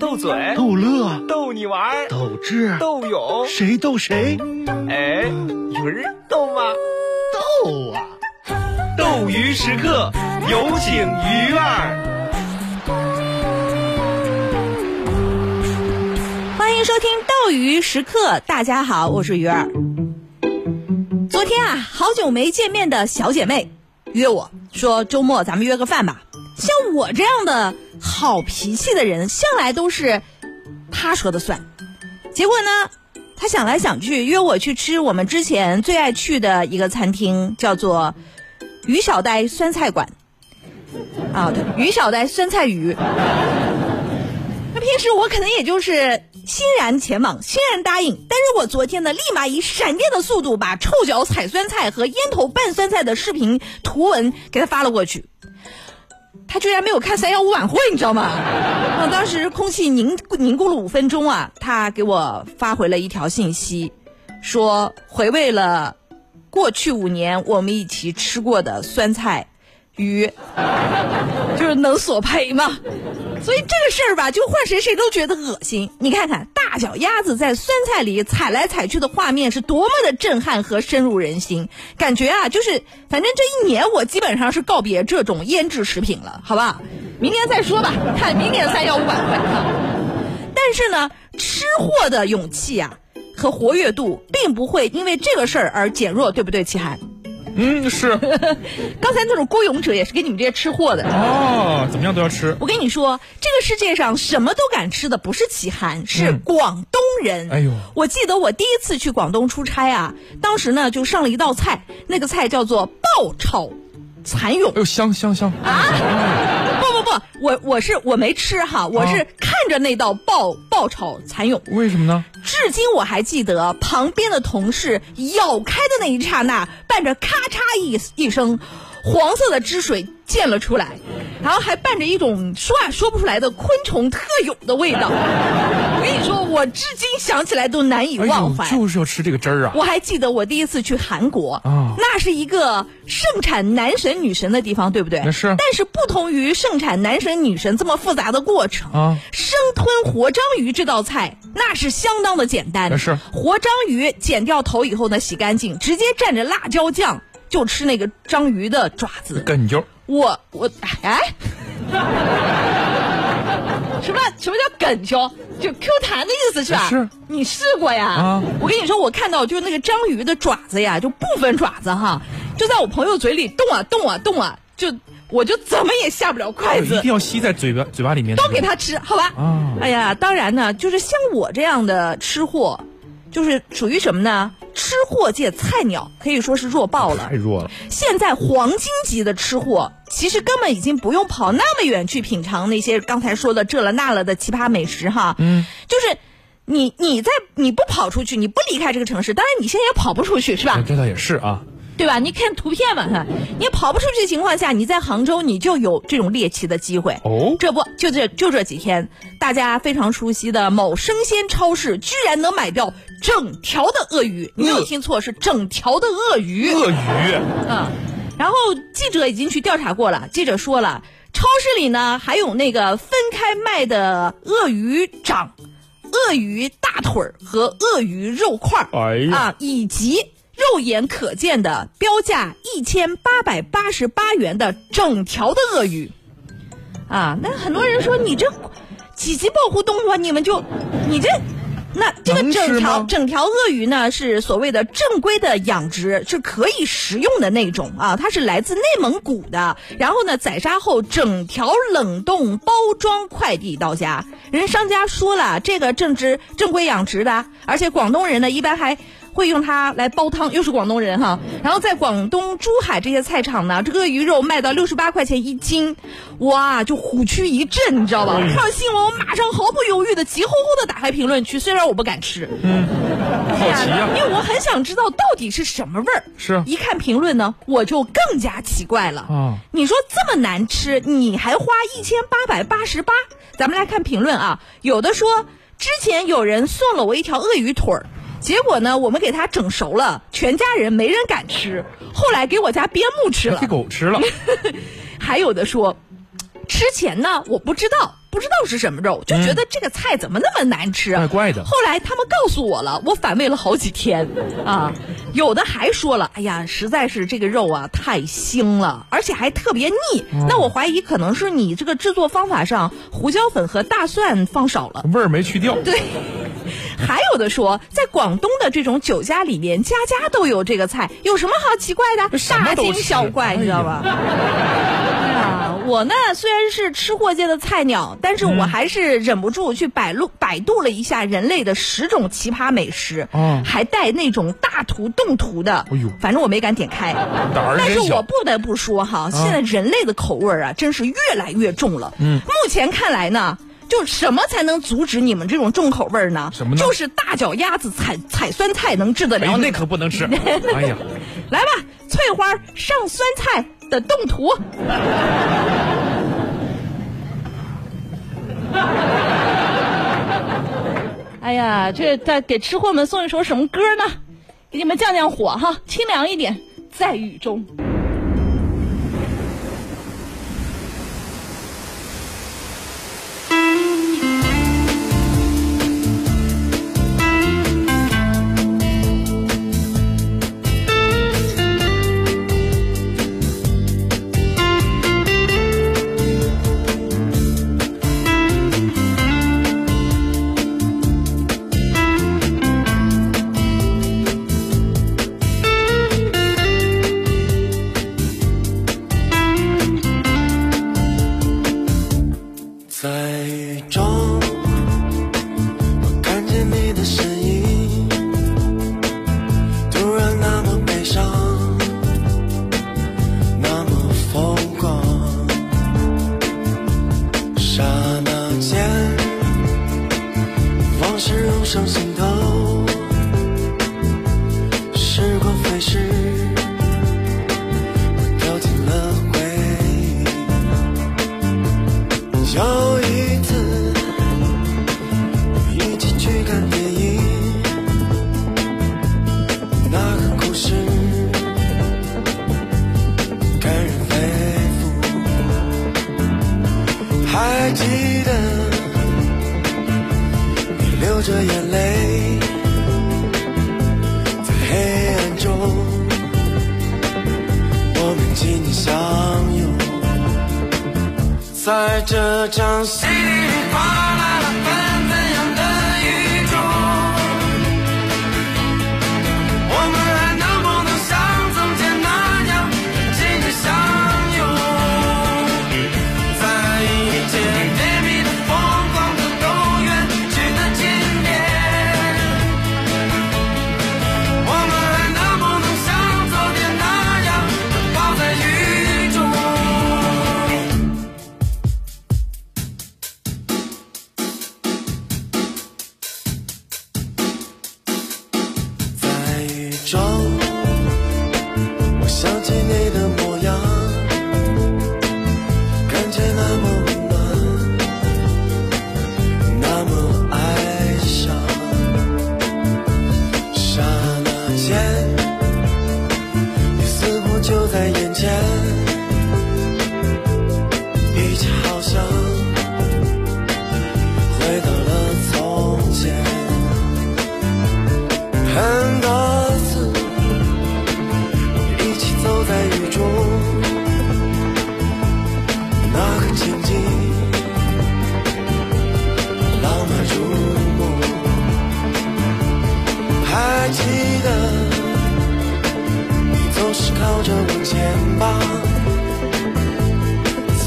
斗嘴、逗乐、逗你玩儿、斗智、斗勇，谁斗谁？哎，有人逗吗？斗啊！斗鱼时刻，有请鱼儿。欢迎收听斗鱼时刻，大家好，我是鱼儿。昨天啊，好久没见面的小姐妹约我说周末咱们约个饭吧。像我这样的好脾气的人，向来都是他说的算。结果呢，他想来想去，约我去吃我们之前最爱去的一个餐厅，叫做于小呆酸菜馆。啊，对，鱼小呆酸菜鱼。那平时我可能也就是欣然前往，欣然答应。但是我昨天呢，立马以闪电的速度把臭脚踩酸菜和烟头拌酸菜的视频图文给他发了过去。他居然没有看三幺五晚会，你知道吗？那，当时空气凝凝固了五分钟啊，他给我发回了一条信息，说回味了过去五年我们一起吃过的酸菜鱼，就是能索赔吗？所以这个事儿吧，就换谁谁都觉得恶心。你看看大脚丫子在酸菜里踩来踩去的画面是多么的震撼和深入人心，感觉啊，就是反正这一年我基本上是告别这种腌制食品了，好吧？明年再说吧，看明年三幺五晚会哈。但是呢，吃货的勇气啊和活跃度并不会因为这个事儿而减弱，对不对，齐涵？嗯，是 刚才那种孤勇者也是给你们这些吃货的。哦，怎么样都要吃。我跟你说，这个世界上什么都敢吃的不是齐寒，是嗯广东人。哎呦我记得我第一次去广东出差啊，当时呢就上了一道菜，那个菜叫做爆炒蚕蛹哎。呦，香香香！不不不，我我是我没吃哈，我是看着那道爆爆炒蚕蛹。为什么呢？至今我还记得旁边的同事咬开的那一刹那，伴着咔嚓一一声，黄色的汁水溅了出来，然后还伴着一种说话说不出来的昆虫特有的味道。我跟你说，我至今想起来都难以忘怀。就是要吃这个汁儿啊！我还记得我第一次去韩国，啊那是一个盛产男神女神的地方，对不对？那是但是不同于盛产男神女神这么复杂的过程，啊生吞活章鱼这道菜那是相当的简单。那是活章鱼剪掉头以后呢，洗干净，直接蘸着辣椒酱就吃那个章鱼的爪子。跟你就我我哎，什么什么叫梗揪？就 Q 弹的意思是吧？是你试过呀？啊我跟你说，我看到就是那个章鱼的爪子呀，就部分爪子哈，就在我朋友嘴里动啊动啊动啊，就我就怎么也下不了筷子一定。要吸在嘴巴嘴巴里面。都给他吃，好吧？啊哎呀，当然呢，就是像我这样的吃货，就是属于什么呢？吃货界菜鸟，可以说是弱爆了太。弱了。现在黄金级的吃货，其实根本已经不用跑那么远去品尝那些刚才说的这了那了的奇葩美食哈。嗯，就是你你在你不跑出去，你不离开这个城市，当然你现在也跑不出去，是吧哎？这倒也是啊。对吧？你看图片嘛，哈，你跑不出去的情况下，你在杭州你就有这种猎奇的机会。哦这不就这就这几天，大家非常熟悉的某生鲜超市，居然能买到整条的鳄鱼。你没有听错，是整条的鳄鱼。鳄鱼，嗯，然后记者已经去调查过了，记者说了，超市里呢还有那个分开卖的鳄鱼掌、鳄鱼大腿儿和鳄鱼肉块儿，哎呀啊，以及肉眼可见的标价一千八百八十八元的整条的鳄鱼，啊，那很多人说你这几级保护动物啊，你们就你这。那这个整条整条鳄鱼呢，是所谓的正规的养殖，是可以食用的那种啊，它是来自内蒙古的。然后呢，宰杀后整条冷冻包装快递到家。人商家说了，这个正值正规养殖的，而且广东人呢一般还会用它来煲汤，又是广东人哈。然后在广东、珠海这些菜场呢，这个鱼肉卖到六十八块钱一斤，哇，就虎躯一震，你知道吧？看到新闻，我马上毫不犹豫的急吼吼的打开评论区，虽然我不敢吃，好奇呀因为我很想知道到底是什么味儿。是啊一看评论呢，我就更加奇怪了。啊你说这么难吃，你还花一千八百八十八？咱们来看评论啊，有的说之前有人送了我一条鳄鱼腿儿。结果呢，我们给它整熟了，全家人没人敢吃。后来给我家边牧吃了 给，狗吃了。还有的说，之前呢，我不知道，不知道是什么肉，就觉得这个菜怎么那么难吃，怪怪的后来他们告诉我了，我反胃了好几天啊。有的还说了，哎呀，实在是这个肉啊太腥了，而且还特别腻。那我怀疑可能是你这个制作方法上胡椒粉和大蒜放少了。味儿没去掉。对，还有的说，在广东的这种酒家里面，家家都有这个菜，有什么好奇怪的？大惊都小怪，你知道吧？我呢虽然是吃货界的菜鸟，但是我还是忍不住去百度百度了一下人类的十种奇葩美食，哦还带那种大图动图的，哎呦反正我没敢点开。但是我不得不说哈，现在人类的口味啊，真是越来越重了。嗯目前看来呢。就什么才能阻止你们这种重口味儿呢？什么呢就是大脚丫子踩踩酸菜能治得了你。那可不能吃。哎呀，来吧，翠花上酸菜的动图。哎呀，这在给吃货们送一首什么歌呢？给你们降降火哈，清凉一点，在雨中。流着眼泪，在黑暗中，我们紧紧相拥。在这场稀里哗啦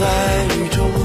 在雨中